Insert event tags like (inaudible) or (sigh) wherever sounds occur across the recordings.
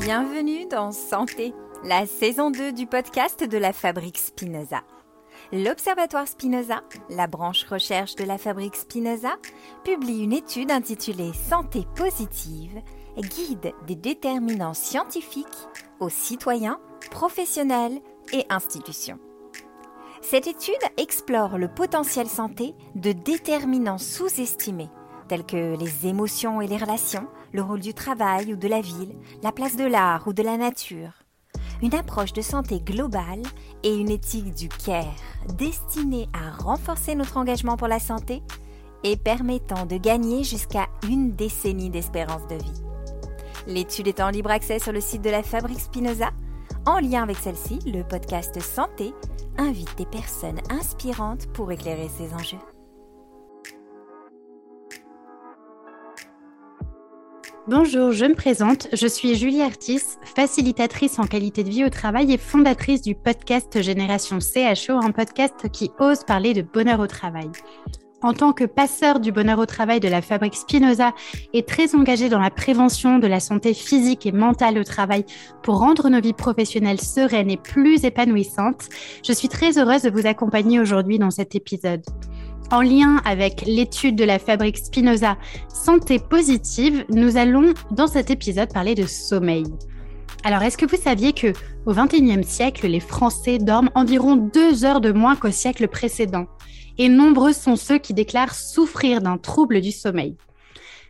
Bienvenue dans Santé, la saison 2 du podcast de la Fabrique Spinoza. L'Observatoire Spinoza, la branche recherche de la Fabrique Spinoza, publie une étude intitulée Santé positive, guide des déterminants scientifiques aux citoyens, professionnels et institutions. Cette étude explore le potentiel santé de déterminants sous-estimés, tels que les émotions et les relations, le rôle du travail ou de la ville, la place de l'art ou de la nature. Une approche de santé globale et une éthique du care destinée à renforcer notre engagement pour la santé et permettant de gagner jusqu'à une décennie d'espérance de vie. L'étude est en libre accès sur le site de la Fabrique Spinoza. En lien avec celle-ci, le podcast Santé invite des personnes inspirantes pour éclairer ces enjeux. Bonjour, je me présente. Je suis Julie Artis, facilitatrice en qualité de vie au travail et fondatrice du podcast Génération CHO, un podcast qui ose parler de bonheur au travail. En tant que passeur du bonheur au travail de la fabrique Spinoza et très engagée dans la prévention de la santé physique et mentale au travail pour rendre nos vies professionnelles sereines et plus épanouissantes, je suis très heureuse de vous accompagner aujourd'hui dans cet épisode. En lien avec l'étude de la fabrique Spinoza Santé positive, nous allons dans cet épisode parler de sommeil. Alors, est-ce que vous saviez que au XXIe siècle, les Français dorment environ deux heures de moins qu'au siècle précédent? Et nombreux sont ceux qui déclarent souffrir d'un trouble du sommeil.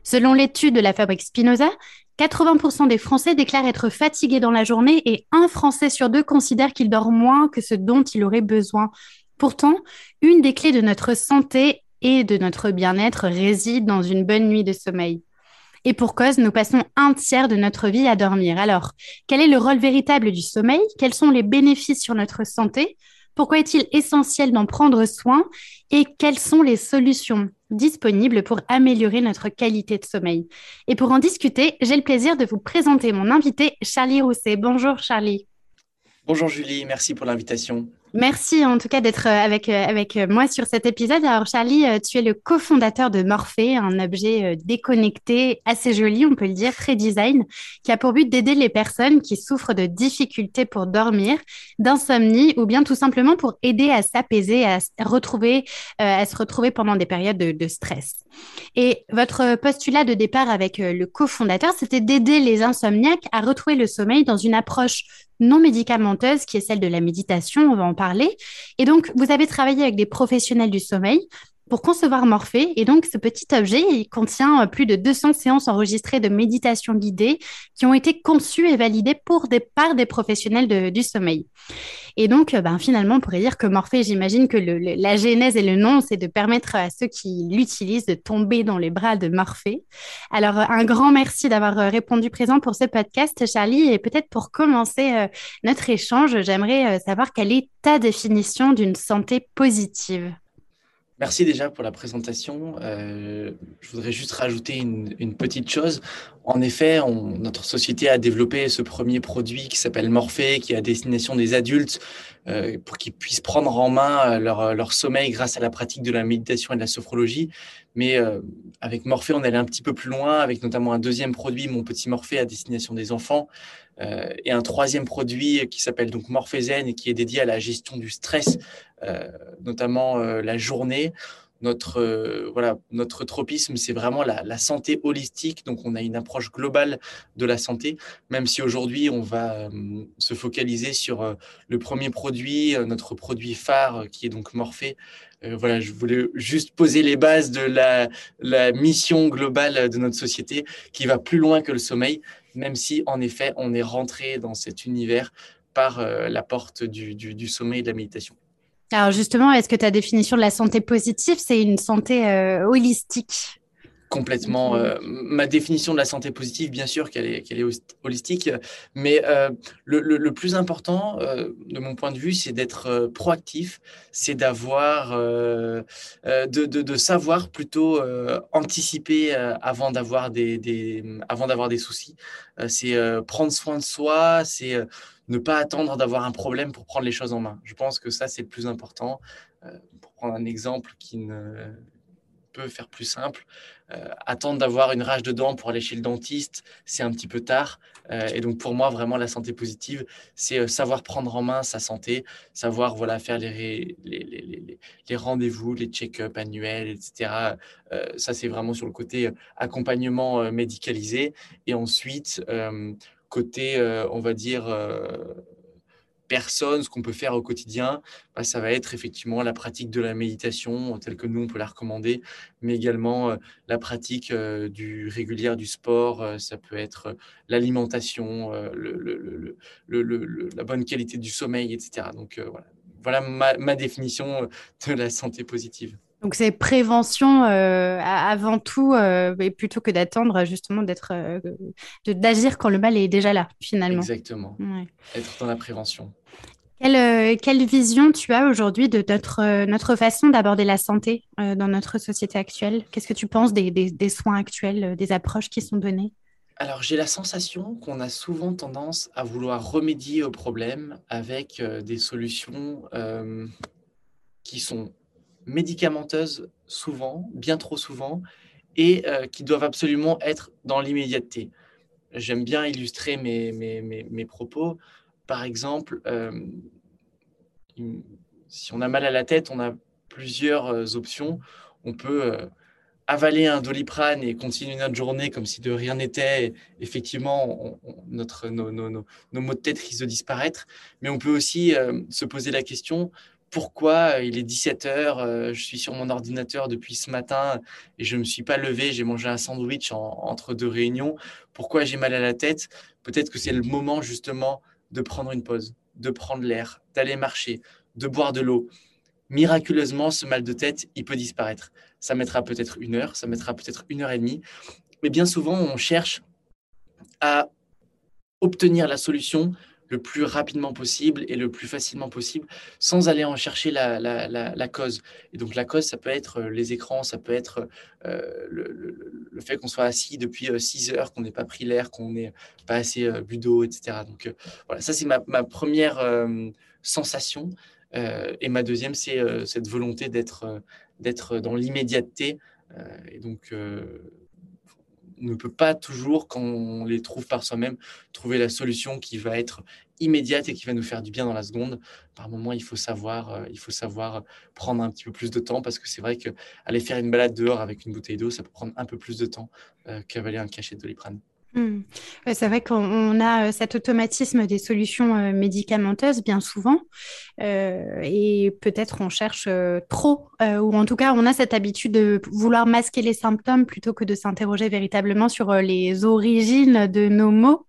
Selon l'étude de la fabrique Spinoza, 80% des Français déclarent être fatigués dans la journée et un Français sur deux considère qu'il dort moins que ce dont il aurait besoin Pourtant, une des clés de notre santé et de notre bien-être réside dans une bonne nuit de sommeil. Et pour cause, nous passons un tiers de notre vie à dormir. Alors, quel est le rôle véritable du sommeil? Quels sont les bénéfices sur notre santé? Pourquoi est-il essentiel d'en prendre soin? Et quelles sont les solutions disponibles pour améliorer notre qualité de sommeil? Et pour en discuter, j'ai le plaisir de vous présenter mon invité, Charlie Rousset. Bonjour Charlie. Bonjour Julie, merci pour l'invitation. Merci en tout cas d'être euh, avec, euh, avec euh, moi sur cet épisode. Alors Charlie, tu es le cofondateur de Morphée, un objet déconnecté, assez joli, on peut le dire, très design, qui a pour but d'aider les personnes qui souffrent de difficultés pour dormir, d'insomnie ou bien tout simplement pour aider à s'apaiser, à, retrouver, à se retrouver pendant des périodes de, de stress. Et votre postulat de départ avec le cofondateur, c'était d'aider les insomniaques à retrouver le sommeil dans une approche non médicamenteuse qui est celle de la méditation, on va en parler. Et donc, vous avez travaillé avec des professionnels du sommeil pour concevoir Morphée. Et donc, ce petit objet, il contient euh, plus de 200 séances enregistrées de méditation guidée qui ont été conçues et validées pour des, par des professionnels du sommeil. Et donc, euh, ben, finalement, on pourrait dire que Morphée, j'imagine que la genèse et le nom, c'est de permettre à ceux qui l'utilisent de tomber dans les bras de Morphée. Alors, euh, un grand merci d'avoir répondu présent pour ce podcast, Charlie. Et peut-être pour commencer notre échange, j'aimerais savoir quelle est ta définition d'une santé positive. Merci déjà pour la présentation. Euh, je voudrais juste rajouter une, petite chose. En effet, notre société a développé ce premier produit qui s'appelle Morphée, qui est à destination des adultes, euh, pour qu'ils puissent prendre en main leur, leur, sommeil grâce à la pratique de la méditation et de la sophrologie. Mais euh, avec Morphée, on est allé un petit peu plus loin, avec notamment un deuxième produit, Mon Petit Morphée, à destination des enfants, euh, et un troisième produit qui s'appelle donc Morphézen et qui est dédié à la gestion du stress, euh, notamment euh, la journée. Notre, voilà, notre tropisme, c'est vraiment la, santé holistique. Donc, on a une approche globale de la santé, même si aujourd'hui, on va se focaliser sur le premier produit, notre produit phare, qui est donc voilà, je voulais juste poser les bases de la, mission globale de notre société qui va plus loin que le sommeil même si en effet on est rentré dans cet univers par euh, la porte du, du, sommeil et de la méditation. Alors justement, est-ce que ta définition de la santé positive, c'est une santé euh, holistique? Complètement. Euh, ma définition de la santé positive, bien sûr qu'elle est, qu'elle est holistique, mais euh, le, le, plus important, euh, de mon point de vue, c'est d'être proactif, c'est d'avoir, de, de, de, savoir plutôt anticiper avant d'avoir des, des, avant d'avoir des soucis. c'est prendre soin de soi, c'est ne pas attendre d'avoir un problème pour prendre les choses en main. Je pense que ça, c'est le plus important. pour prendre un exemple qui ne peut faire plus simple. Euh, attendre d'avoir une rage de dents pour aller chez le dentiste, c'est un petit peu tard. Euh, et donc pour moi, vraiment, la santé positive, c'est euh, savoir prendre en main sa santé, savoir voilà, faire les, les, les, les rendez-vous, les check-up annuels, etc. ça, c'est vraiment sur le côté accompagnement médicalisé. Et ensuite, côté, on va dire personne, ce qu'on peut faire au quotidien, bah, ça va être effectivement la pratique de la méditation telle que nous, on peut la recommander, mais également euh, la pratique euh, du régulière du sport, euh, ça peut être l'alimentation, la bonne qualité du sommeil, etc. Donc voilà, voilà ma, définition de la santé positive. Donc c'est prévention avant tout, et plutôt que d'attendre justement d'être, d'agir quand le mal est déjà là finalement. Exactement. Être dans la prévention. Euh, quelle, vision tu as aujourd'hui de notre, euh, notre façon d'aborder la santé euh, dans notre société actuelle? Qu'est-ce que tu penses des, des, soins actuels, des approches qui sont données? Alors j'ai la sensation qu'on a souvent tendance à vouloir remédier au problème avec des solutions qui sont médicamenteuses souvent, bien trop souvent, et qui doivent absolument être dans l'immédiateté. J'aime bien illustrer mes, mes, mes, propos par exemple, euh, si on a mal à la tête, on a plusieurs euh, options. On peut euh, avaler un doliprane et continuer notre journée comme si de rien n'était. Effectivement, notre, nos, nos, maux de tête risquent de disparaître. Mais on peut aussi se poser la question pourquoi il est 17 heures, je suis sur mon ordinateur depuis ce matin et je ne me suis pas levé, j'ai mangé un sandwich entre deux réunions. Pourquoi j'ai mal à la tête? Peut-être que c'est le moment justement de prendre une pause, de prendre l'air, d'aller marcher, de boire de l'eau. Miraculeusement, ce mal de tête, il peut disparaître. Ça mettra peut-être une heure, ça mettra peut-être une heure et demie. Mais bien souvent, on cherche à obtenir la solution le plus rapidement possible et le plus facilement possible sans aller en chercher la, cause. Et donc la cause, ça peut être euh, les écrans, ça peut être euh, le, fait qu'on soit assis depuis 6 euh, heures, qu'on n'ait pas pris l'air, qu'on n'ait pas assez bu d'eau, etc. Donc voilà, ça c'est ma, ma, première sensation. et ma deuxième, c'est cette volonté d'être d'être dans l'immédiateté. et donc ne peut pas toujours, quand on les trouve par soi-même, trouver la solution qui va être immédiate et qui va nous faire du bien dans la seconde. Par moment, il faut savoir, euh, il faut savoir prendre un petit peu plus de temps parce que c'est vrai que aller faire une balade dehors avec une bouteille d'eau, ça peut prendre un peu plus de temps euh, qu'avaler un cachet de doliprane. Hmm. c'est vrai qu'on a euh, cet automatisme des solutions euh, médicamenteuses bien souvent euh, et peut-être on cherche trop ou en tout cas on a cette habitude de vouloir masquer les symptômes plutôt que de s'interroger véritablement sur les origines de nos maux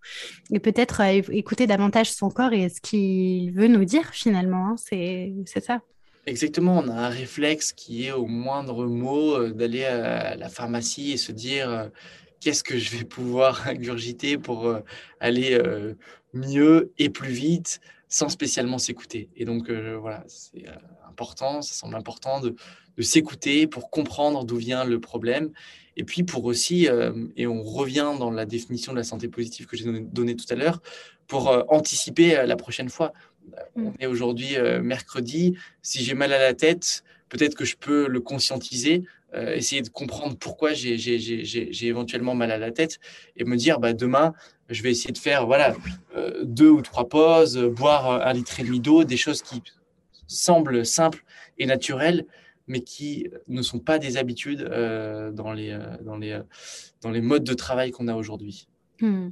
et peut-être écouter davantage son corps et ce qu'il veut nous dire finalement. Hein. c'est ça. Exactement, on a un réflexe qui est au moindre mot d'aller à la pharmacie et se dire qu'est-ce que je vais pouvoir (laughs) ingurgiter pour euh, aller euh, mieux et plus vite sans spécialement s'écouter. Et donc, euh, voilà, c'est important, ça semble important de, s'écouter pour comprendre d'où vient le problème. Et puis pour aussi, et on revient dans la définition de la santé positive que j'ai donnée tout à l'heure, pour anticiper la prochaine fois. Mmh. On est aujourd'hui mercredi. Si j'ai mal à la tête, peut-être que je peux le conscientiser euh, essayer de comprendre pourquoi j'ai éventuellement mal à la tête et me dire bah, demain, je vais essayer de faire voilà, euh, deux ou trois pauses, boire un litre et demi d'eau, des choses qui semblent simples et naturelles, mais qui ne sont pas des habitudes euh, dans, les, dans, les, dans les modes de travail qu'on a aujourd'hui. Hmm.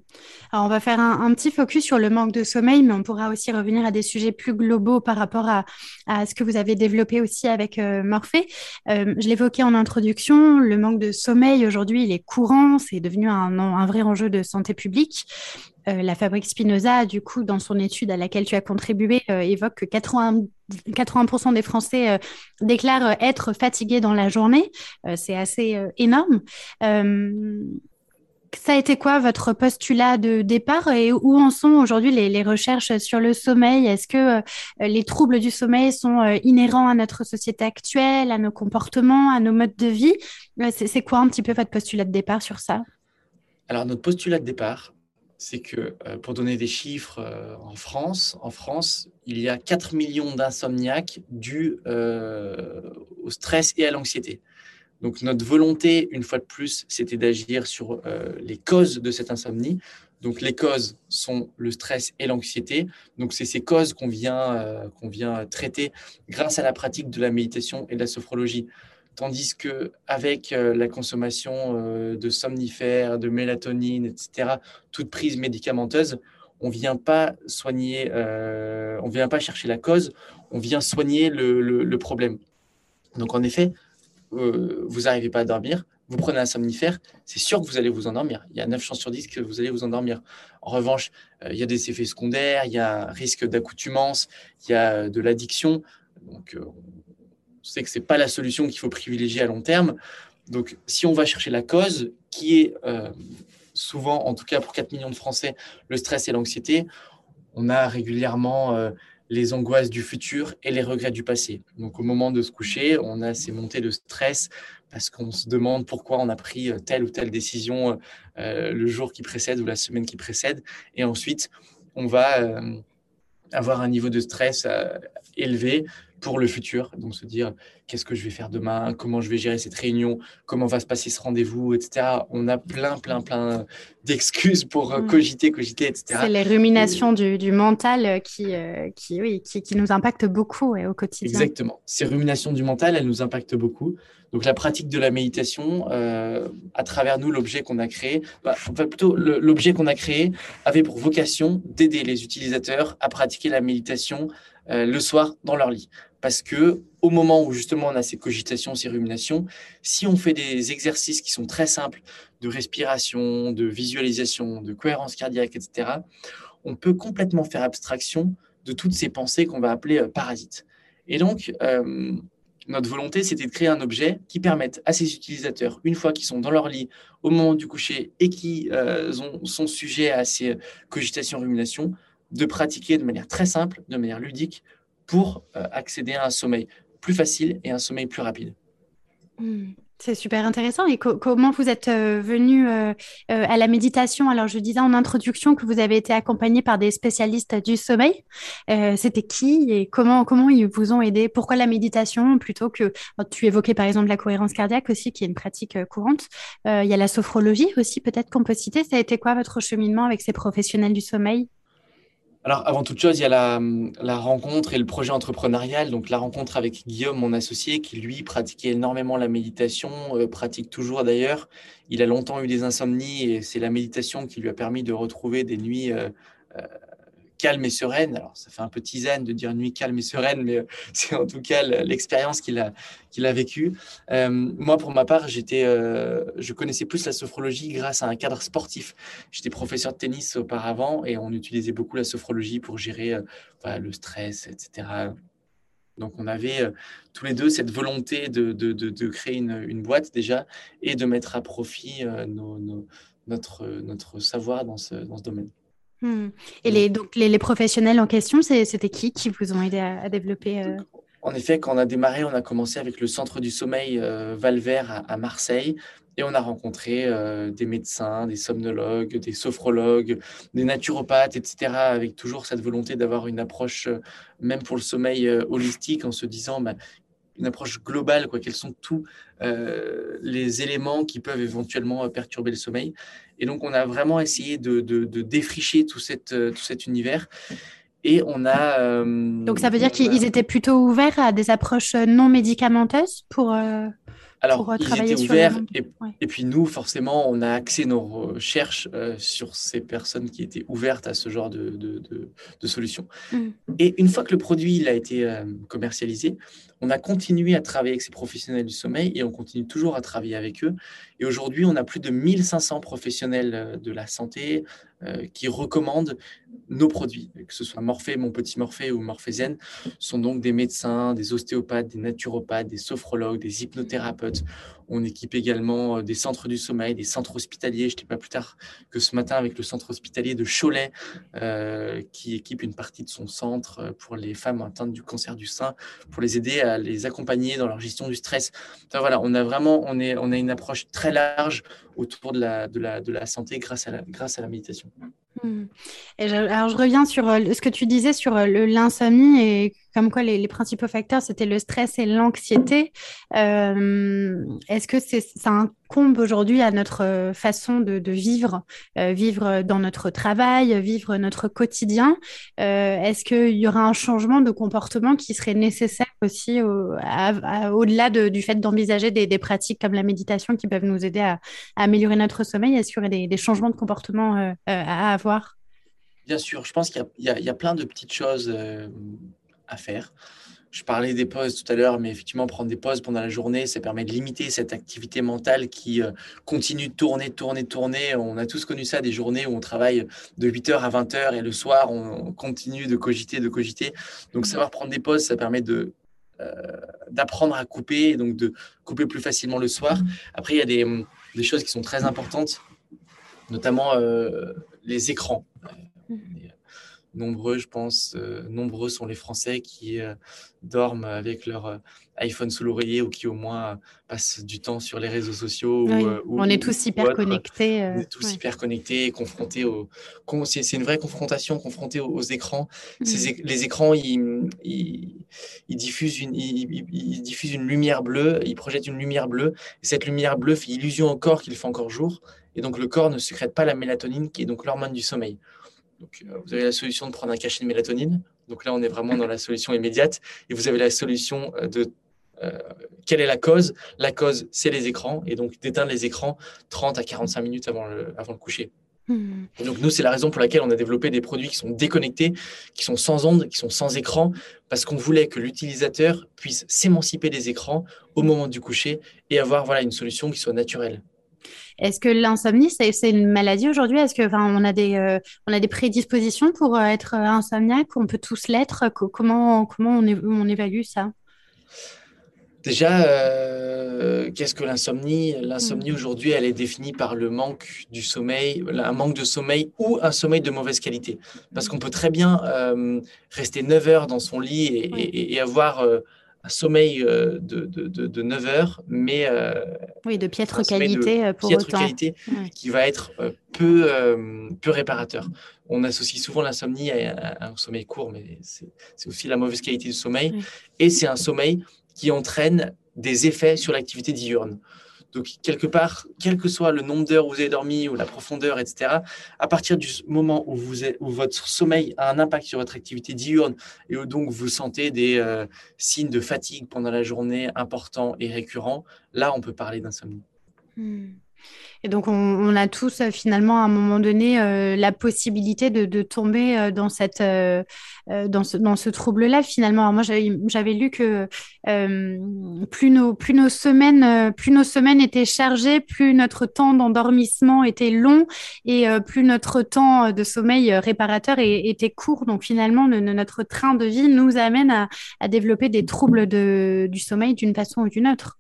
Alors, on va faire un, petit focus sur le manque de sommeil, mais on pourra aussi revenir à des sujets plus globaux par rapport à, ce que vous avez développé aussi avec euh, Morphée. Euh, je l'évoquais en introduction, le manque de sommeil aujourd'hui, il est courant, c'est devenu un, vrai enjeu de santé publique. Euh, la fabrique Spinoza, du coup, dans son étude à laquelle tu as contribué, évoque que 80, 80% des Français déclarent être fatigués dans la journée. c'est assez énorme ça a été quoi votre postulat de départ et où en sont aujourd'hui les, recherches sur le sommeil? Est-ce que euh, les troubles du sommeil sont euh, inhérents à notre société actuelle, à nos comportements, à nos modes de vie? C'est quoi un petit peu votre postulat de départ sur ça? Alors notre postulat de départ, c'est que euh, pour donner des chiffres en France, en France, il y a 4 millions d'insomniaques dus au stress et à l'anxiété. Donc notre volonté, une fois de plus, c'était d'agir sur les causes de cette insomnie. Donc les causes sont le stress et l'anxiété. Donc c'est ces causes qu'on vient, qu'on vient traiter grâce à la pratique de la méditation et de la sophrologie. Tandis que avec la consommation de somnifères, de mélatonine, etc., toute prise médicamenteuse, on vient pas soigner, euh, on vient pas chercher la cause, on vient soigner le, problème. Donc en effet, euh, vous n'arrivez pas à dormir, vous prenez un somnifère, c'est sûr que vous allez vous endormir. Il y a 9 chances sur 10 que vous allez vous endormir. En revanche, euh, il y a des effets secondaires, il y a un risque d'accoutumance, il y a de l'addiction. Donc on sait que ce n'est pas la solution qu'il faut privilégier à long terme. Donc si on va chercher la cause, qui est souvent, en tout cas pour 4 millions de Français, le stress et l'anxiété, on a régulièrement euh, les angoisses du futur et les regrets du passé. Donc au moment de se coucher, on a ces montées de stress parce qu'on se demande pourquoi on a pris euh, telle ou telle décision euh, le jour qui précède ou la semaine qui précède. Et ensuite, on va avoir un niveau de stress élevé pour le futur. Donc se dire qu'est-ce que je vais faire demain, comment je vais gérer cette réunion, comment va se passer ce rendez-vous, etc. On a plein, plein, plein d'excuses pour euh, mm. cogiter, cogiter, etc. C'est les ruminations du, mental euh, qui, euh, qui, oui, qui, qui, nous impactent beaucoup au quotidien. Exactement. Ces ruminations du mental, elles nous impactent beaucoup. Donc la pratique de la méditation, à travers nous, l'objet qu'on a créé, bah, enfin plutôt l'objet qu'on a créé avait pour vocation d'aider les utilisateurs à pratiquer la méditation le soir dans leur lit parce que au moment où justement on a ces cogitations, ces ruminations, si on fait des exercices qui sont très simples de respiration, de visualisation, de cohérence cardiaque, etc., on peut complètement faire abstraction de toutes ces pensées qu'on va appeler euh, parasites. Et donc, euh, notre volonté, c'était de créer un objet qui permette à ces utilisateurs, une fois qu'ils sont dans leur lit au moment du coucher et qui euh, sont sujets à ces cogitations, ruminations, de pratiquer de manière très simple, de manière ludique, pour euh, accéder à un sommeil plus facile et un sommeil plus rapide. Hmm. C'est super intéressant. Et comment vous êtes euh, venu euh, à la méditation? Alors, je disais en introduction que vous avez été accompagné par des spécialistes du sommeil. C'était qui et comment, comment ils vous ont aidé Pourquoi la méditation plutôt que... Tu évoquais par exemple la cohérence cardiaque aussi, qui est une pratique courante. Il y a la sophrologie aussi, peut-être qu'on peut citer. Ça a été quoi votre cheminement avec ces professionnels du sommeil? Alors, avant toute chose, il y a la, rencontre et le projet entrepreneurial. Donc, la rencontre avec Guillaume, mon associé, qui lui pratiquait énormément la méditation, euh, pratique toujours d'ailleurs. Il a longtemps eu des insomnies et c'est la méditation qui lui a permis de retrouver des nuits euh, euh, calme et sereine. Alors, ça fait un peu tisane de dire nuit calme et sereine, mais euh, (laughs) c'est en tout cas l'expérience qu'il a, qu'il a vécue. Euh, moi, pour ma part, j'étais, euh, je connaissais plus la sophrologie grâce à un cadre sportif. J'étais professeur de tennis auparavant et on utilisait beaucoup la sophrologie pour gérer le stress, etc. Donc, on avait tous les deux cette volonté de, de, de, créer une, une, boîte déjà et de mettre à profit notre, notre savoir dans ce, dans ce domaine. Hmm. Et les, donc, les, professionnels en question, c'était qui qui vous ont aidé à, développer euh? En effet, quand on a démarré, on a commencé avec le centre du sommeil euh, Valvert à, Marseille. Et on a rencontré euh, des médecins, des somnologues, des sophrologues, des naturopathes, etc., avec toujours cette volonté d'avoir une approche, même pour le sommeil holistique, en se disant, bah, une approche globale, quoi, quels sont tous les éléments qui peuvent éventuellement perturber le sommeil. Et donc, on a vraiment essayé de, défricher tout, cette, tout cet univers. Et on a. Euh, donc, ça veut dire qu'ils étaient plutôt ouverts à des approches non médicamenteuses pour. Euh, Alors, euh, ils étaient ouverts. Et, puis, nous, forcément, on a axé nos recherches sur ces personnes qui étaient ouvertes à ce genre de, de, solutions. Mmh. Et une fois que le produit il a été commercialisé, on a continué à travailler avec ces professionnels du sommeil et on continue toujours à travailler avec eux. Et aujourd'hui, on a plus de 1500 professionnels euh, de la santé euh, qui recommandent nos produits, que ce soit Morphée, Mon Petit Morphée ou Morphézen, sont donc des médecins, des ostéopathes, des naturopathes, des sophrologues, des hypnothérapeutes. On équipe également euh, des centres du sommeil, des centres hospitaliers. Je n'étais pas plus tard que ce matin avec le centre hospitalier de Cholet, qui équipe une partie de son centre pour les femmes atteintes du cancer du sein, pour les aider à les accompagner dans leur gestion du stress. voilà, on a vraiment on est, on a une approche très large autour de la, de la, de la santé grâce à la, grâce à la méditation. Hmm. Et alors, je reviens sur euh, ce que tu disais sur euh, l'insomnie et comme quoi les, principaux facteurs, c'était le stress et l'anxiété. Euh, est-ce que ça incombe aujourd'hui à notre façon de, vivre, vivre dans notre travail, vivre notre quotidien? Est-ce qu'il y aura un changement de comportement qui serait nécessaire aussi au-delà du fait d'envisager des, pratiques comme la méditation qui peuvent nous aider à, améliorer notre sommeil? Est-ce qu'il y aurait des, changements de comportement à avoir? Bien sûr, je pense qu'il y, a plein de petites choses euh, à faire. Je parlais des pauses tout à l'heure, mais effectivement, prendre des pauses pendant la journée, ça permet de limiter cette activité mentale qui euh, continue de tourner, tourner, tourner. On a tous connu ça, des journées où on travaille de 8h à 20h et le soir, on continue de cogiter, de cogiter. Donc, mmh. savoir prendre des pauses, ça permet de, euh, d'apprendre à couper, et donc de couper plus facilement le soir. Mmh. Après, il y a des, des choses qui sont très importantes, notamment les écrans. Mmh. Euh, nombreux, je pense, euh, nombreux sont les Français qui euh, dorment avec leur iPhone sous l'oreiller ou qui au moins passent du temps sur les réseaux sociaux. on est tous hyper connectés. on est tous hyper connectés, confrontés aux. C'est une vraie confrontation, confrontés aux, écrans. Mmh. Les écrans, ils, ils, diffusent une, ils, diffusent une lumière bleue, ils projettent une lumière bleue. Et cette lumière bleue fait illusion au corps qu'il fait encore jour. Et donc, le corps ne sécrète pas la mélatonine, qui est donc l'hormone du sommeil. Donc, euh, vous avez la solution de prendre un cachet de mélatonine. Donc là, on est vraiment dans la solution immédiate. Et vous avez la solution euh, de euh, quelle est la cause? La cause, c'est les écrans. Et donc, d'éteindre les écrans 30 à 45 minutes avant le, avant le coucher. Hmm. donc, nous, c'est la raison pour laquelle on a développé des produits qui sont déconnectés, qui sont sans ondes, qui sont sans écran, parce qu'on voulait que l'utilisateur puisse s'émanciper des écrans au moment du coucher et avoir voilà, une solution qui soit naturelle. Est-ce que l'insomnie, c'est une maladie aujourd'hui? Est-ce que, on a des, euh, on a des prédispositions pour euh, être euh, insomniaque? On peut tous l'être? Comment, comment on, on, évalue ça? Déjà, qu'est-ce que l'insomnie? L'insomnie mm. aujourd'hui, elle est définie par le manque du sommeil, un manque de sommeil ou un sommeil de mauvaise qualité. Parce qu'on peut très bien rester 9 heures dans son lit et avoir sommeil euh, de, de, de, 9 heures, mais euh, oui, de piètre qualité euh, pour piètre qualité qui va être peu, peu réparateur. On associe souvent l'insomnie à, un sommeil court, mais c'est aussi la mauvaise qualité du sommeil. Et c'est un sommeil qui entraîne des effets sur l'activité diurne. Donc, quelque part, quel que soit le nombre d'heures où vous avez dormi ou la profondeur, etc., à partir du moment où, vous où votre sommeil a un impact sur votre activité diurne et où donc vous sentez des euh, signes de fatigue pendant la journée importants et récurrents, là, on peut parler d'insomnie. Hmm. Et donc, on, a tous euh, finalement à un moment donné euh, la possibilité de, tomber euh, dans, ce, trouble-là finalement. Moi, j'avais lu que plus, nos, plus, nos semaines, plus nos semaines étaient chargées, plus notre temps d'endormissement était long et plus notre temps de sommeil réparateur était court. Donc finalement, notre train de vie nous amène à, développer des troubles du sommeil d'une façon ou d'une autre.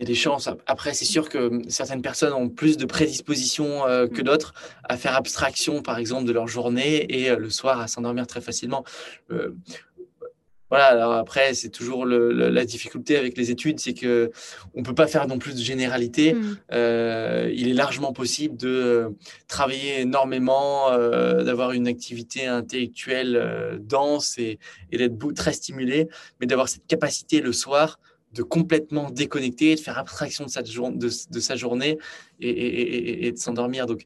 Il y a des chances. Après, c'est sûr que certaines personnes ont plus de prédisposition euh, que mm. d'autres à faire abstraction, par exemple, de leur journée et euh, le soir à s'endormir très facilement. Euh, voilà. Alors après, c'est toujours la difficulté avec les études, c'est que on peut pas faire non plus de généralité. Mm. il est largement possible de travailler énormément, d'avoir une activité intellectuelle dense et, et d'être très stimulé, mais d'avoir cette capacité le soir de complètement déconnecter, de faire abstraction de sa, de, sa journée et, de s'endormir. Donc,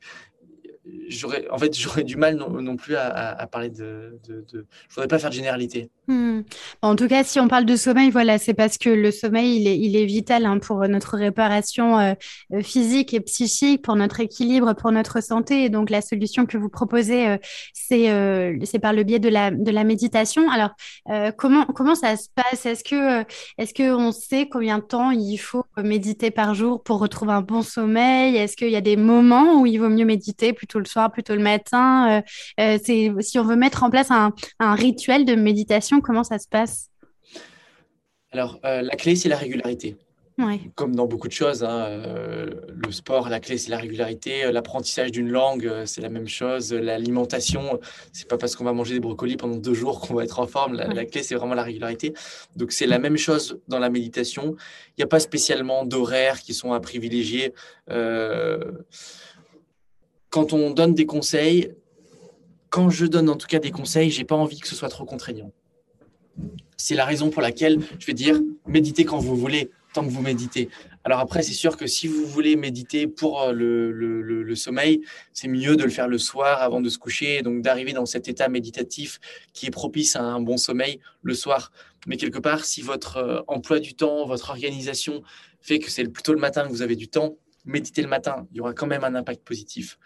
j'aurais, en fait, j'aurais du mal non, plus à, parler de, de, de, Je voudrais pas faire de généralité. Hmm. En tout cas, si on parle de sommeil, voilà, c'est parce que le sommeil, il est, il est vital hein, pour notre réparation euh, euh, physique et psychique, pour notre équilibre, pour notre santé. Et donc, la solution que vous proposez, euh, c'est, c'est par le biais de la, de la méditation. Alors, comment, comment ça se passe? Est-ce que, est-ce que on sait combien de temps il faut méditer par jour pour retrouver un bon sommeil? Est-ce qu'il y a des moments où il vaut mieux méditer, plutôt le soir, plutôt le matin C'est si on veut mettre en place un, un rituel de méditation comment ça se passe? Alors, euh, la clé, c'est la régularité. Comme dans beaucoup de choses, hein, euh, le sport, la clé, c'est la régularité. L'apprentissage d'une langue, euh, c'est la même chose. L'alimentation, c'est pas parce qu'on va manger des brocolis pendant deux jours qu'on va être en forme. La, clé, c'est vraiment la régularité. Donc, c'est la même chose dans la méditation. Il n'y a pas spécialement d'horaires qui sont à privilégier quand on donne des conseils, quand je donne en tout cas des conseils, j'ai pas envie que ce soit trop contraignant. C'est la raison pour laquelle je vais dire méditez quand vous voulez, tant que vous méditez. Alors après, c'est sûr que si vous voulez méditer pour euh, le, sommeil, c'est mieux de le faire le soir avant de se coucher, donc d'arriver dans cet état méditatif qui est propice à un bon sommeil le soir. Mais quelque part, si votre euh, emploi du temps, votre organisation fait que c'est plutôt le matin que vous avez du temps, méditez le matin, il y aura quand même un impact positif.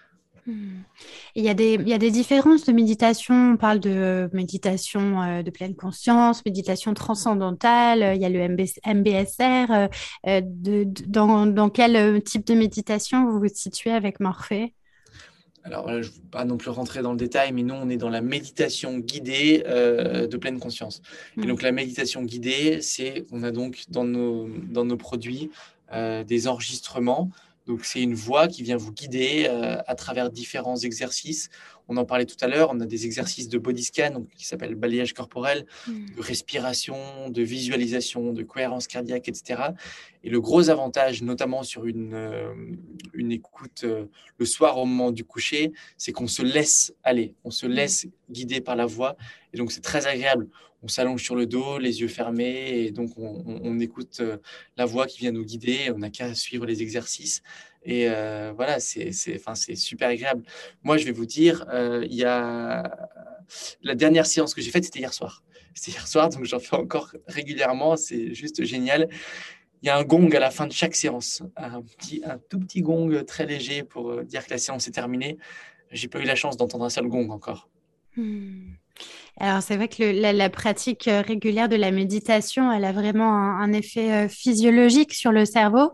Il y, a des, il y a des différences de méditation. On parle de méditation euh, de pleine conscience, méditation transcendantale. Il y a le MBSR. Euh, euh, de, dans, dans, quel type de méditation vous vous situez avec Morphée? Alors, je ne vais pas non plus rentrer dans le détail, mais nous, on est dans la méditation guidée de pleine conscience. Et hmm. donc, la méditation guidée, c'est on a donc dans nos, dans nos produits des enregistrements donc, c'est une voix qui vient vous guider euh, à travers différents exercices. On en parlait tout à l'heure, on a des exercices de body scan donc, qui s'appellent balayage corporel, hmm. de respiration, de visualisation, de cohérence cardiaque, etc. Et le gros avantage, notamment sur une, euh, une écoute euh, le soir au moment du coucher, c'est qu'on se laisse aller, on se hmm. laisse guider par la voix. Et donc, c'est très agréable on s'allonge sur le dos, les yeux fermés, et donc on, écoute euh, la voix qui vient nous guider. On n'a qu'à suivre les exercices. Et euh, voilà, c'est super agréable. Moi, je vais vous dire, euh, il y a la dernière séance que j'ai faite, c'était hier soir. C'était hier soir, donc j'en fais encore régulièrement. C'est juste génial. Il y a un gong à la fin de chaque séance, un, petit, un tout petit gong très léger pour dire que la séance est terminée. J'ai pas eu la chance d'entendre un seul gong encore. Hmm. Alors c'est vrai que la, pratique euh, régulière de la méditation, elle a vraiment un effet euh, physiologique sur le cerveau.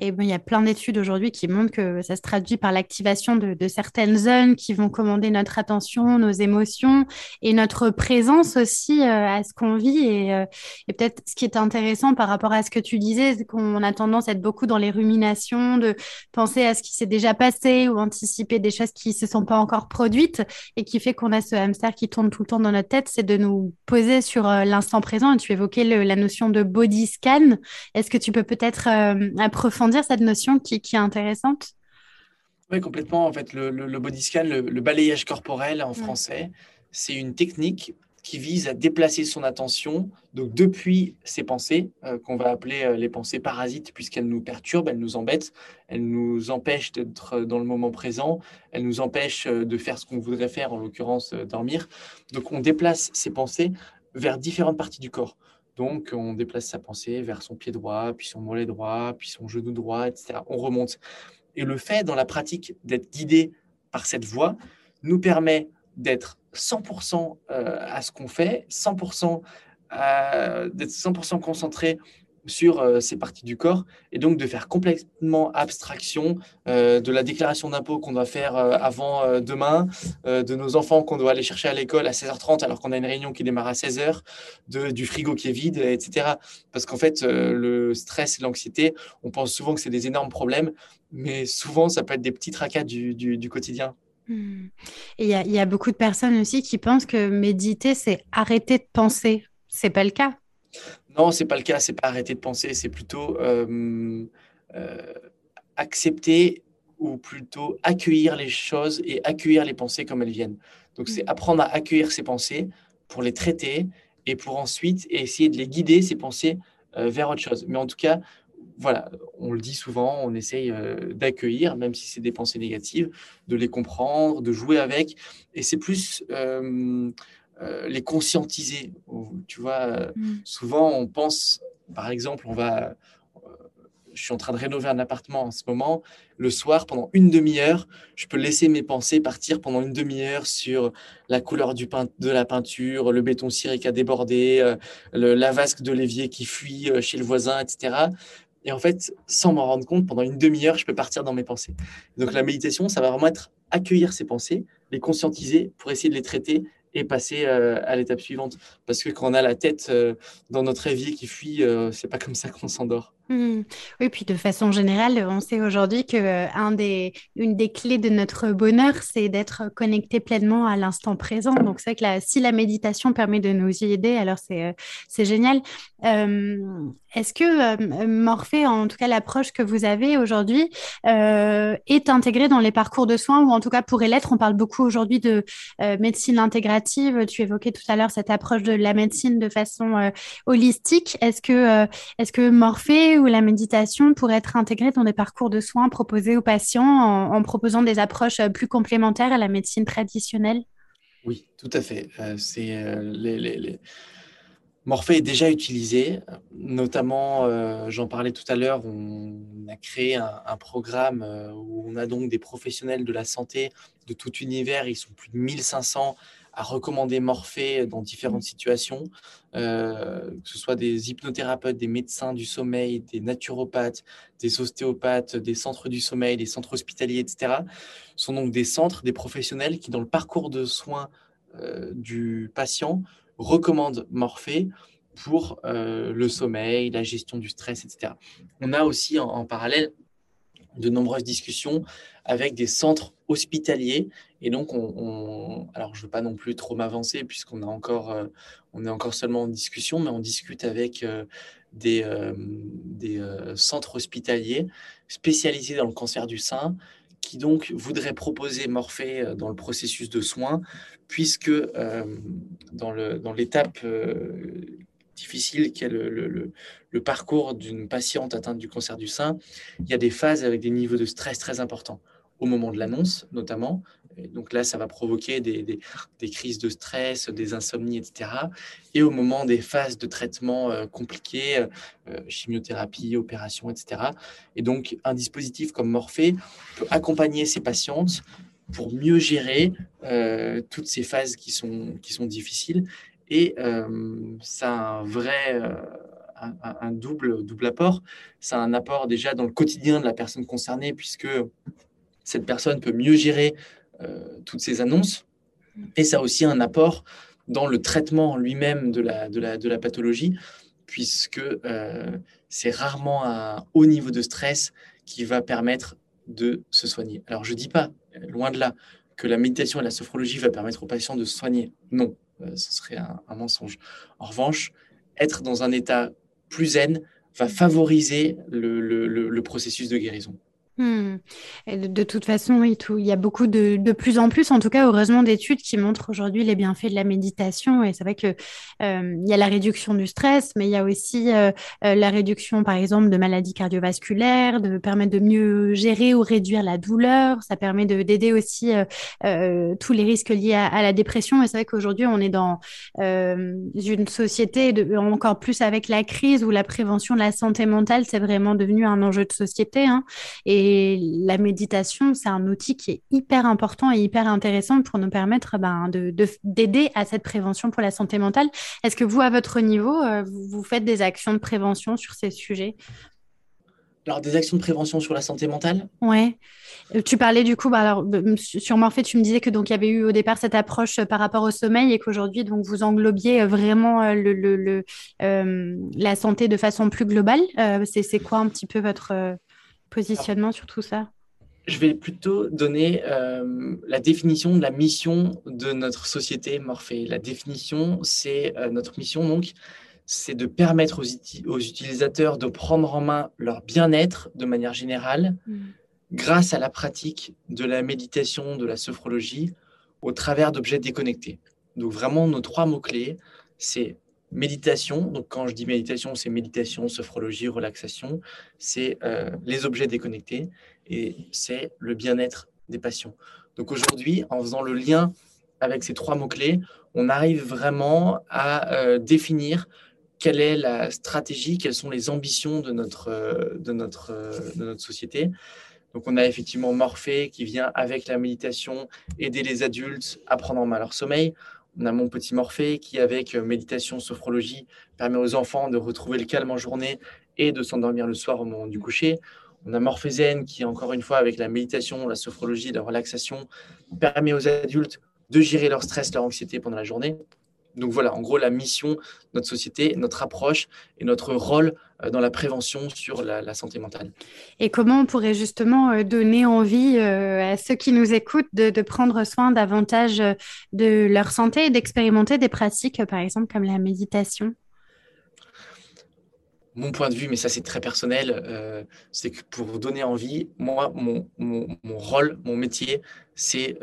Et il y a plein d'études aujourd'hui qui montrent que ça se traduit par l'activation de, certaines zones qui vont commander notre attention, nos émotions et notre présence aussi euh, à ce qu'on vit. Euh, et, peut-être ce qui est intéressant par rapport à ce que tu disais, c'est qu'on a tendance à être beaucoup dans les ruminations, de penser à ce qui s'est déjà passé ou anticiper des choses qui ne se sont pas encore produites et qui fait qu'on a ce hamster qui tourne tout le temps dans notre tête, c'est de nous poser sur euh, l'instant présent. Et tu évoquais la notion de body scan. Est-ce que tu peux peut-être approfondir dire cette notion qui, est intéressante? Oui, complètement. En fait, le, body scan, le, balayage corporel en français, c'est une technique qui vise à déplacer son attention donc depuis ses pensées, euh, qu'on va appeler euh, les pensées parasites, puisqu'elles nous perturbent, elles nous embêtent, elles nous empêchent d'être dans le moment présent, elles nous empêchent euh, de faire ce qu'on voudrait faire, en l'occurrence dormir. Donc on déplace ces pensées vers différentes parties du corps. Donc, on déplace sa pensée vers son pied droit, puis son mollet droit, puis son genou droit, etc. On remonte. Et le fait, dans la pratique, d'être guidé par cette voie, nous permet d'être 100% euh, à ce qu'on fait, 100% euh, d'être 100% concentré sur euh, ces parties du corps et donc de faire complètement abstraction euh, de la déclaration d'impôt qu'on doit faire euh, avant demain, de nos enfants qu'on doit aller chercher à l'école à 16h30 alors qu'on a une réunion qui démarre à 16h, de, du frigo qui est vide, etc. Parce qu'en fait, le stress et l'anxiété, on pense souvent que c'est des énormes problèmes, mais souvent, ça peut être des petits tracas du, du, quotidien. Hmm. Il y, y a beaucoup de personnes aussi qui pensent que méditer, c'est arrêter de penser. C'est pas le cas. Non, c'est pas le cas. C'est pas arrêter de penser. C'est plutôt euh, euh, accepter ou plutôt accueillir les choses et accueillir les pensées comme elles viennent. Donc, c'est mm. apprendre à accueillir ces pensées pour les traiter et pour ensuite essayer de les guider, ces pensées, euh, vers autre chose. Mais en tout cas, voilà, on le dit souvent, on essaye d'accueillir, même si c'est des pensées négatives, de les comprendre, de jouer avec. Et c'est plus euh, les conscientiser. Tu vois, euh, mm. souvent on pense, par exemple, on va, euh, je suis en train de rénover un appartement en ce moment. Le soir, pendant une demi-heure, je peux laisser mes pensées partir pendant une demi-heure sur la couleur du de la peinture, le béton ciré qui a débordé, la vasque de l'évier qui fuit chez le voisin, etc. Et en fait, sans m'en rendre compte, pendant une demi-heure, je peux partir dans mes pensées. Donc la méditation, ça va vraiment être accueillir ces pensées, les conscientiser pour essayer de les traiter et passer euh, à l'étape suivante. Parce que quand on a la tête euh, dans notre évier qui fuit, euh, c'est pas comme ça qu'on s'endort. Mmh. Oui, puis de façon générale, on sait aujourd'hui que euh, un des, clés de notre bonheur, c'est d'être connecté pleinement à l'instant présent. Donc, c'est vrai que si la méditation permet de nous y aider, alors c'est euh, génial. Euh, est-ce que Morphée, en tout cas l'approche que vous avez aujourd'hui, est intégrée dans les parcours de soins ou en tout cas pourrait l'être? On parle beaucoup aujourd'hui de médecine intégrative. Tu évoquais tout à l'heure cette approche de la médecine de façon holistique. Est-ce que, est-ce que Morphée ou la méditation pourrait être intégrée dans des parcours de soins proposés aux patients en, proposant des approches euh, plus complémentaires à la médecine traditionnelle? Oui, tout à fait. Euh, c'est euh, Morphée est déjà utilisé, notamment, j'en parlais tout à l'heure, on a créé un, un, programme où on a donc des professionnels de la santé de tout univers, ils sont plus de 1500 à recommander Morphée dans différentes situations, euh, que ce soit des hypnothérapeutes, des médecins du sommeil, des naturopathes, des ostéopathes, des centres du sommeil, des centres hospitaliers, etc. Ce sont donc des centres, des professionnels qui, dans le parcours de soins euh, du patient, recommandent Morphée pour euh, le sommeil, la gestion du stress, etc. On a aussi en parallèle de nombreuses discussions avec des centres hospitaliers. Et donc, on, alors je ne veux pas non plus trop m'avancer puisqu'on euh, est encore seulement en discussion, mais on discute avec euh, des, euh, des centres hospitaliers spécialisés dans le cancer du sein qui donc voudraient proposer Morphée dans le processus de soins, puisque dans l'étape difficile qu'est le, parcours d'une patiente atteinte du cancer du sein, il y a des phases avec des niveaux de stress très importants au moment de l'annonce notamment. donc là, ça va provoquer des, crises de stress, des insomnies, etc. Et au moment des phases de traitement euh, compliquées, euh, chimiothérapie, opération, etc. Et donc, un dispositif comme Morphée peut accompagner ces patientes pour mieux gérer euh, toutes ces phases qui sont difficiles et euh, ça a un vrai, euh, un, double, double apport. Ça a un apport déjà dans le quotidien de la personne concernée, puisque cette personne peut mieux gérer euh, toutes ces annonces. Et ça a aussi un apport dans le traitement lui-même de la, de, la, de la pathologie, puisque c'est rarement un haut niveau de stress qui va permettre de se soigner. Alors je ne dis pas, loin de là, que la méditation et la sophrologie va permettre aux patients de se soigner. Non, ce serait un, mensonge. En revanche, être dans un état plus zen va favoriser le processus de guérison. Hmm. de, toute façon, il y a beaucoup de, plus en plus, en tout cas, heureusement, d'études qui montrent aujourd'hui les bienfaits de la méditation. Et c'est vrai que euh, il y a la réduction du stress, mais il y a aussi euh, euh, la réduction, par exemple, de maladies cardiovasculaires, de permettre de mieux gérer ou réduire la douleur. Ça permet d'aider aussi tous les risques liés à, la dépression. Et c'est vrai qu'aujourd'hui, on est dans une société, encore plus avec la crise, où la prévention de la santé mentale, c'est vraiment devenu un enjeu de société. Hein. Et et la méditation, c'est un outil qui est hyper important et hyper intéressant pour nous permettre ben, d'aider à cette prévention pour la santé mentale. Est-ce que vous, à votre niveau, euh, vous faites des actions de prévention sur ces sujets? Alors, des actions de prévention sur la santé mentale? Ouais. Euh, tu parlais du coup, bah, alors, sur Morphée, tu me disais que donc il y avait eu au départ cette approche euh, par rapport au sommeil et qu'aujourd'hui, donc vous englobiez vraiment le, le, la santé de façon plus globale. c'est quoi un petit peu votre positionnement sur tout ça? Je vais plutôt donner euh, la définition de la mission de notre société Morphée. La définition, c'est euh, notre mission, donc, c'est de permettre aux, utilisateurs de prendre en main leur bien-être de manière générale mm. grâce à la pratique de la méditation, de la sophrologie, au travers d'objets déconnectés. Donc vraiment, nos trois mots-clés, c'est méditation. Donc, quand je dis méditation, c'est méditation, sophrologie, relaxation. C'est euh, les objets déconnectés et c'est le bien-être des patients. Donc, aujourd'hui, en faisant le lien avec ces trois mots-clés, on arrive vraiment à euh, définir quelle est la stratégie, quelles sont les ambitions de notre, euh, de notre, de notre société. Donc, on a effectivement Morphée qui vient avec la méditation aider les adultes à prendre en main leur sommeil. On a mon petit Morphée qui, avec euh, méditation, sophrologie, permet aux enfants de retrouver le calme en journée et de s'endormir le soir au moment du coucher. On a Morphée qui, encore une fois, avec la méditation, la sophrologie, la relaxation, permet aux adultes de gérer leur stress, leur anxiété pendant la journée. Donc voilà, en gros, la mission de notre société, notre approche et notre rôle euh, dans la prévention sur la, santé mentale. Et comment on pourrait justement euh, donner envie euh, à ceux qui nous écoutent de, prendre soin davantage de leur santé et d'expérimenter des pratiques, par exemple, comme la méditation? Mon point de vue, mais ça c'est très personnel, c'est que pour donner envie, moi, mon, rôle, mon métier, c'est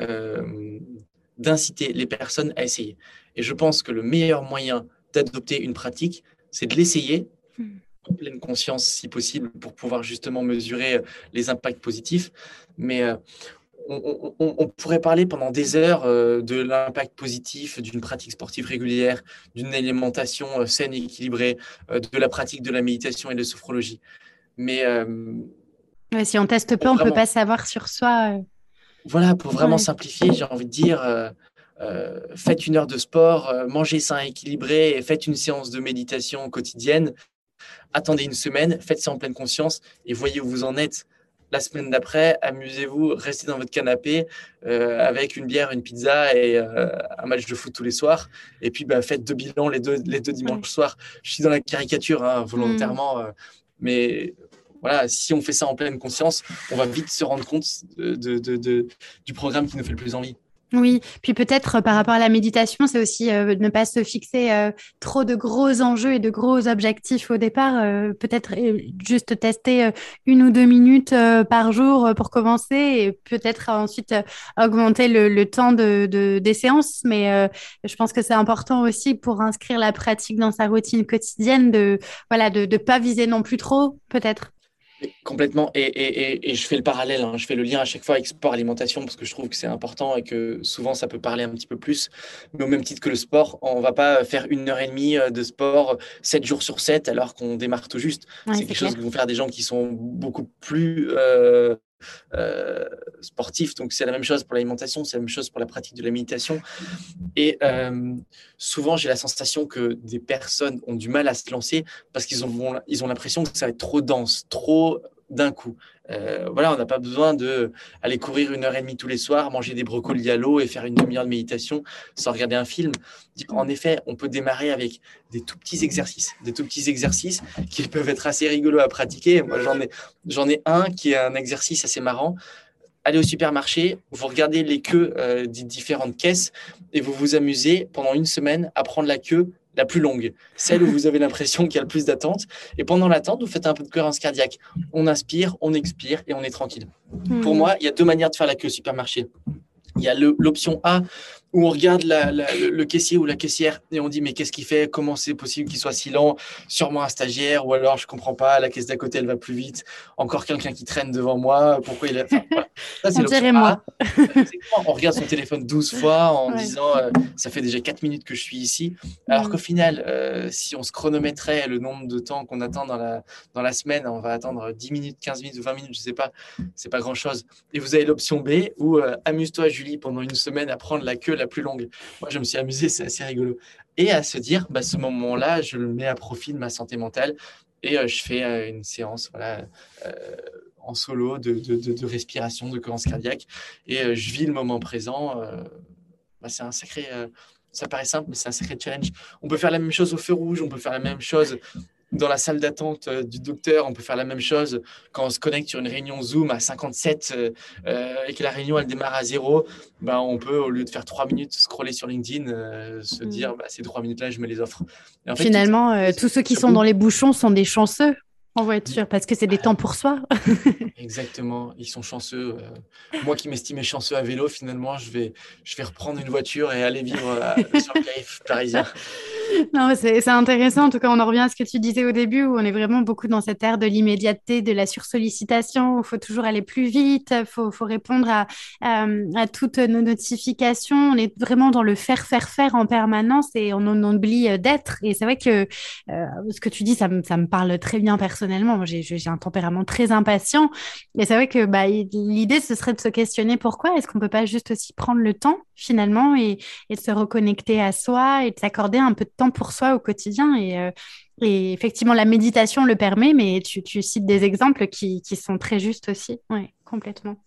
d'inciter les personnes à essayer. Et je pense que le meilleur moyen d'adopter une pratique, c'est de l'essayer hmm. en pleine conscience si possible pour pouvoir justement mesurer euh, les impacts positifs. Mais euh, on, pourrait parler pendant des heures euh, de l'impact positif d'une pratique sportive régulière, d'une alimentation saine et équilibrée, de la pratique de la méditation et de la sophrologie. Mais si on teste pas, on ne peut pas savoir sur soi. Voilà, pour vraiment simplifier, j'ai envie de dire, euh, euh, faites une heure de sport, euh, mangez sain et équilibré, et faites une séance de méditation quotidienne. Attendez une semaine, faites ça en pleine conscience et voyez où vous en êtes. La semaine d'après, amusez-vous, restez dans votre canapé avec une bière, une pizza et un match de foot tous les soirs. Et puis, bah, faites deux bilans les deux, les deux dimanches soirs. Je suis dans la caricature hein, volontairement, mm. mais voilà, si on fait ça en pleine conscience, on va vite se rendre compte du programme qui nous fait le plus envie. Oui, puis peut-être euh, par rapport à la méditation, c'est aussi euh, ne pas se fixer euh, trop de gros enjeux et de gros objectifs au départ. peut-être juste tester une ou deux minutes par jour pour commencer et peut-être ensuite augmenter le, temps de, des séances. Mais je pense que c'est important aussi pour inscrire la pratique dans sa routine quotidienne de voilà de ne pas viser non plus trop, peut-être. Complètement. Et, je fais le parallèle, hein. je fais le lien à chaque fois avec sport, alimentation, parce que je trouve que c'est important et que souvent ça peut parler un petit peu plus. Mais au même titre que le sport, on va pas faire une heure et demie euh, de sport 7 jours sur 7 alors qu'on démarre tout juste. c'est quelque chose que vont faire des gens qui sont beaucoup plus euh, sportif. Donc c'est la même chose pour l'alimentation, c'est la même chose pour la pratique de la méditation. Et euh, souvent j'ai la sensation que des personnes ont du mal à se lancer parce qu'ils ont, ils ont l'impression que ça va être trop dense, trop d'un coup. Euh, voilà, on n'a pas besoin de aller courir une heure et demie tous les soirs, manger des brocolis à l'eau et faire une demi-heure de méditation sans regarder un film. En effet, on peut démarrer avec des tout petits exercices, des tout petits exercices qui peuvent être assez rigolos à pratiquer. Moi, j'en ai, j'en ai un qui est un exercice assez marrant. Allez au supermarché, vous regardez les queues euh, des différentes caisses et vous vous amusez pendant une semaine à prendre la queue la plus longue, celle où vous avez l'impression qu'il y a le plus d'attente. Et pendant l'attente, vous faites un peu de cohérence cardiaque. On inspire, on expire et on est tranquille. Hmm. Pour moi, il y a deux manières de faire la queue au supermarché. Il y a l'option A où on regarde le, caissier ou la caissière et on dit mais qu'est-ce qu'il fait? Comment c'est possible qu'il soit si lent? Sûrement un stagiaire ou alors je comprends pas, la caisse d'à côté elle va plus vite. Encore quelqu'un qui traîne devant moi. Pourquoi il a... Ça, c'est moi. on regarde son téléphone 12 fois en disant euh, ça fait déjà 4 minutes que je suis ici. Alors mm. qu'au final, euh, si on se chronométrait le nombre de temps qu'on attend dans la, dans la semaine, on va attendre 10 minutes, 15 minutes ou 20 minutes, je sais pas, c'est pas grand chose. Et vous avez l'option B où euh, amuse-toi Julie pendant une semaine à prendre la queue la plus longue. Moi, je me suis amusé, c'est assez rigolo. Et à se dire, bah, ce moment-là, je le mets à profit de ma santé mentale et euh, je fais euh, une séance voilà, euh, en solo de, de, de, respiration, de cohérence cardiaque et je vis le moment présent. Bah, c'est un sacré ça paraît simple, mais c'est un sacré challenge. On peut faire la même chose au feu rouge, on peut faire la même chose dans la salle d'attente euh, du docteur, on peut faire la même chose quand on se connecte sur une réunion Zoom à 57 euh, euh, et que la réunion elle démarre à zéro. Ben, on peut, au lieu de faire trois minutes, scroller sur LinkedIn, se mm. dire bah, ces trois minutes-là, je me les offre. Finalement, tous ceux qui sont dans les bouchons sont des chanceux en voiture parce que c'est des temps pour soi. (laughs) Exactement, ils sont chanceux. moi qui m'estimais chanceux à vélo, finalement, je vais, je vais reprendre une voiture et aller vivre sur le périph' parisien. (laughs) non, c'est intéressant. En tout cas, on en revient à ce que tu disais au début, où on est vraiment beaucoup dans cette ère de l'immédiateté, de la sursollicitation, où il faut toujours aller plus vite, il faut, faut, répondre à, à, toutes nos notifications. On est vraiment dans le faire, faire, faire en permanence et on en oublie euh, d'être. Et c'est vrai que euh, ce que tu dis, ça, ça, me parle très bien personnellement. J'ai un tempérament très impatient. Et c'est vrai que bah, l'idée, ce serait de se questionner pourquoi est-ce qu'on peut pas juste aussi prendre le temps finalement et, et se reconnecter à soi et de s'accorder un peu de temps pour soi au quotidien. Et, euh, et effectivement, la méditation le permet, mais tu, cites des exemples qui, sont très justes aussi. Oui, complètement.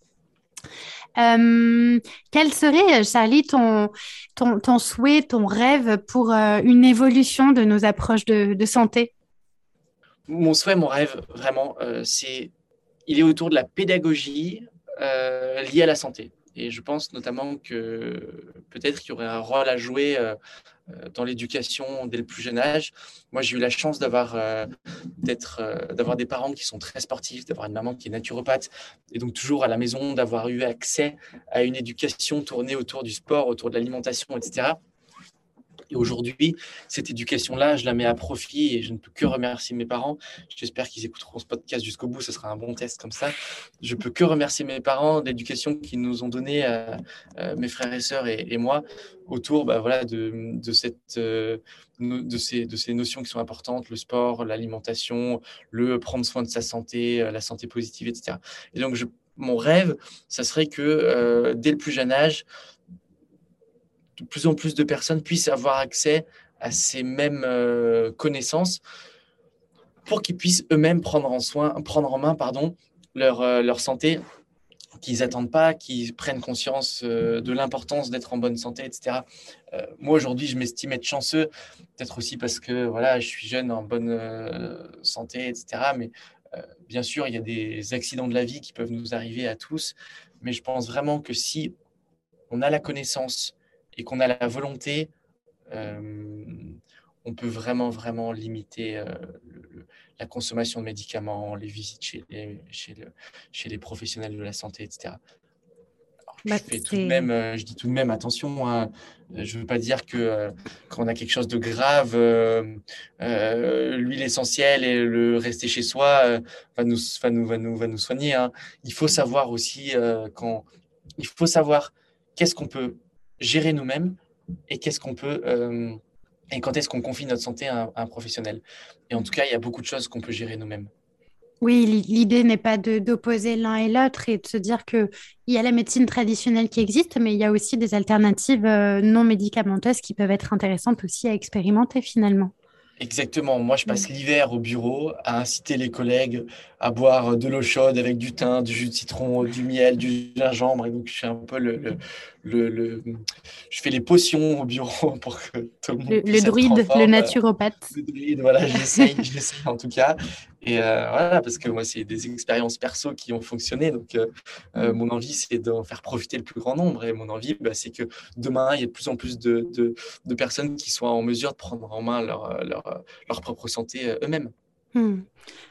quel serait, Charlie, ton, ton, souhait, ton rêve pour une évolution de nos approches de, santé? Mon souhait, mon rêve, vraiment, c'est il est autour de la pédagogie liée à la santé. Et je pense notamment que peut-être qu'il y aurait un rôle à jouer euh, euh, dans l'éducation dès le plus jeune âge. Moi, j'ai eu la chance d'avoir euh, d'avoir des parents qui sont très sportifs, d'avoir une maman qui est naturopathe, et donc toujours à la maison d'avoir eu accès à une éducation tournée autour du sport, autour de l'alimentation, etc. Aujourd'hui, cette éducation-là, je la mets à profit et je ne peux que remercier mes parents. J'espère qu'ils écouteront ce podcast jusqu'au bout. Ce sera un bon test comme ça. Je peux que remercier mes parents d'éducation qu'ils nous ont donné, euh, euh, mes frères et sœurs et, moi, autour bah, voilà, euh, de, ces, notions qui sont importantes, le sport, l'alimentation, le prendre soin de sa santé, la santé positive, etc. Et donc, mon rêve, ça serait que dès le plus jeune âge, plus en plus de personnes puissent avoir accès à ces mêmes euh, connaissances pour qu'ils puissent eux-mêmes prendre en soin, prendre en main, pardon, leur, euh, leur santé, qu'ils n'attendent pas, qu'ils prennent conscience euh, de l'importance d'être en bonne santé, etc. moi aujourd'hui, je m'estime être chanceux, peut-être aussi parce que voilà, je suis jeune, en bonne santé, etc. Mais bien sûr, il y a des accidents de la vie qui peuvent nous arriver à tous. Mais je pense vraiment que si on a la connaissance et qu'on a la volonté, euh, on peut vraiment, vraiment limiter euh, la consommation de médicaments, les visites chez les, chez, chez les professionnels de la santé, etc. je, bah, fais tout de même, euh, je dis tout de même attention. Hein. je ne veux pas dire que quand on a quelque chose de grave, l'huile essentielle et le rester chez soi va, nous, va, nous, va, nous, va nous soigner. Hein. Il faut savoir aussi quand il faut savoir qu'est-ce qu'on peut gérer nous-mêmes et qu'est-ce qu'on peut euh, et quand est-ce qu'on confie notre santé à un, professionnel. Et en tout cas, il y a beaucoup de choses qu'on peut gérer nous-mêmes. Oui, l'idée n'est pas d'opposer l'un et l'autre et de se dire qu'il y a la médecine traditionnelle qui existe, mais il y a aussi des alternatives euh, non médicamenteuses qui peuvent être intéressantes aussi à expérimenter finalement. Exactement. Moi, je passe mm. l'hiver au bureau à inciter les collègues à boire de l'eau chaude avec du thym, du jus de citron, du miel, du gingembre. Et donc, je suis un peu le, le, le, je fais les potions au bureau (laughs) pour que tout le monde. Le, le druide, le naturopathe. Le druide, voilà, j'essaye, (laughs) j'essaye en tout cas. Et euh, voilà, parce que moi, c'est des expériences perso qui ont fonctionné. Donc, euh, euh, mon envie, c'est d'en faire profiter le plus grand nombre. Et mon envie, bah, c'est que demain, il y ait de plus en plus de, de, de, personnes qui soient en mesure de prendre en main leur, leur, leur propre santé eux-mêmes. Hmm.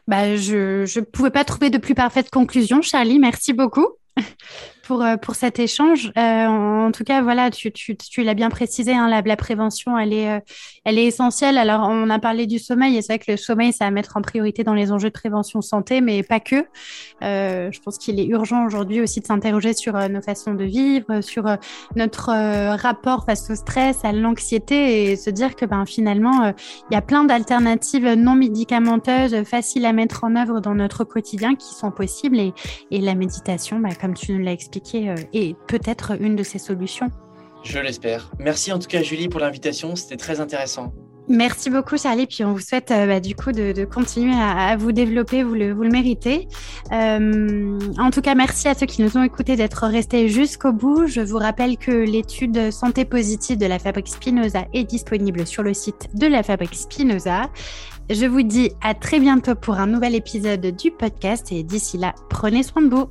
Bah, je ne pouvais pas trouver de plus parfaite conclusion, Charlie. Merci beaucoup. (laughs) pour, euh, pour cet échange. Euh, en, tout cas, voilà, tu, tu, tu l'as bien précisé, hein, la, la, prévention, elle est, euh, elle est essentielle. Alors, on a parlé du sommeil, et c'est vrai que le sommeil, c'est à mettre en priorité dans les enjeux de prévention santé, mais pas que. je pense qu'il est urgent aujourd'hui aussi de s'interroger sur nos façons de vivre, sur notre rapport face au stress, à l'anxiété, et se dire que ben, finalement, il y a plein d'alternatives non médicamenteuses, faciles à mettre en œuvre dans notre quotidien qui sont possibles. Et, et la méditation, ben, comme tu nous l'as expliqué, euh, et peut-être une de ces solutions. Je l'espère. Merci en tout cas Julie pour l'invitation, c'était très intéressant. Merci beaucoup Charlie, puis on vous souhaite euh, bah, du coup de, continuer à, vous développer, vous le, vous le méritez. Euh, en tout cas, merci à ceux qui nous ont écoutés d'être restés jusqu'au bout. Je vous rappelle que l'étude santé positive de la Fabrique Spinoza est disponible sur le site de la Fabrique Spinoza. Je vous dis à très bientôt pour un nouvel épisode du podcast et d'ici là, prenez soin de vous.